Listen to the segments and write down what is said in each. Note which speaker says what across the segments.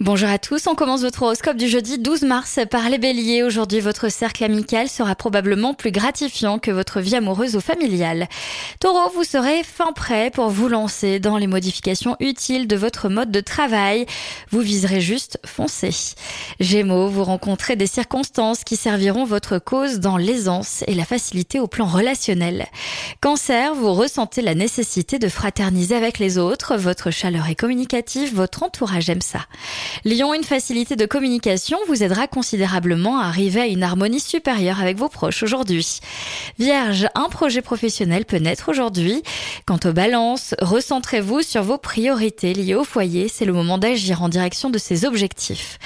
Speaker 1: Bonjour à tous, on commence votre horoscope du jeudi 12 mars par les béliers. Aujourd'hui, votre cercle amical sera probablement plus gratifiant que votre vie amoureuse ou familiale. Taureau, vous serez fin prêt pour vous lancer dans les modifications utiles de votre mode de travail. Vous viserez juste foncer. Gémeaux, vous rencontrez des circonstances qui serviront votre cause dans l'aisance et la facilité au plan relationnel. Cancer, vous ressentez la nécessité de fraterniser avec les autres. Votre chaleur est communicative, votre entourage aime ça. Lion, une facilité de communication vous aidera considérablement à arriver à une harmonie supérieure avec vos proches aujourd'hui. Vierge, un projet professionnel peut naître aujourd'hui. Quant aux balances, recentrez-vous sur vos priorités liées au foyer. C'est le moment d'agir en direction de ces objectifs.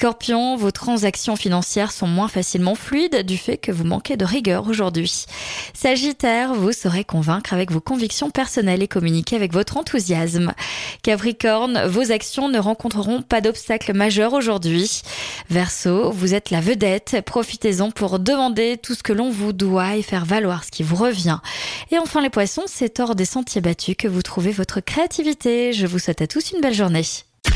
Speaker 1: Scorpion, vos transactions financières sont moins facilement fluides du fait que vous manquez de rigueur aujourd'hui. Sagittaire, vous saurez convaincre avec vos convictions personnelles et communiquer avec votre enthousiasme. Capricorne, vos actions ne rencontreront pas d'obstacle majeur aujourd'hui. Verseau, vous êtes la vedette, profitez-en pour demander tout ce que l'on vous doit et faire valoir ce qui vous revient. Et enfin les poissons, c'est hors des sentiers battus que vous trouvez votre créativité. Je vous souhaite à tous une belle journée.